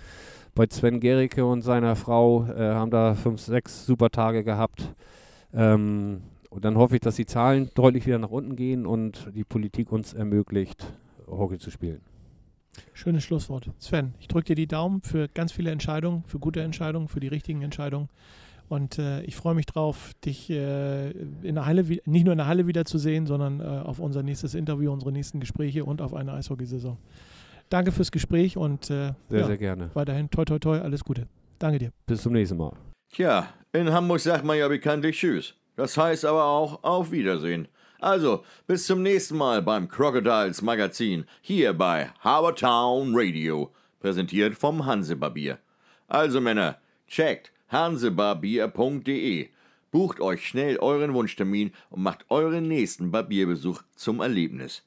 Speaker 2: bei Sven Gericke und seiner Frau, äh, haben da fünf, sechs super Tage gehabt. Ähm, und dann hoffe ich, dass die Zahlen deutlich wieder nach unten gehen und die Politik uns ermöglicht, Hockey zu spielen.
Speaker 1: Schönes Schlusswort. Sven, ich drücke dir die Daumen für ganz viele Entscheidungen, für gute Entscheidungen, für die richtigen Entscheidungen. Und äh, ich freue mich drauf, dich äh, in der Halle, nicht nur in der Halle wiederzusehen, sondern äh, auf unser nächstes Interview, unsere nächsten Gespräche und auf eine Eishockeysaison. Danke fürs Gespräch und äh,
Speaker 2: Sehr,
Speaker 1: ja,
Speaker 2: sehr gerne.
Speaker 1: weiterhin toi toi toi, alles Gute. Danke dir.
Speaker 2: Bis zum nächsten Mal.
Speaker 3: Tja, in Hamburg sagt man ja bekanntlich Tschüss. Das heißt aber auch Auf Wiedersehen. Also, bis zum nächsten Mal beim Crocodiles Magazin hier bei Habertown Radio, präsentiert vom Hansebarbier. Also Männer, checkt hansebarbier.de, bucht euch schnell euren Wunschtermin und macht euren nächsten Barbierbesuch zum Erlebnis.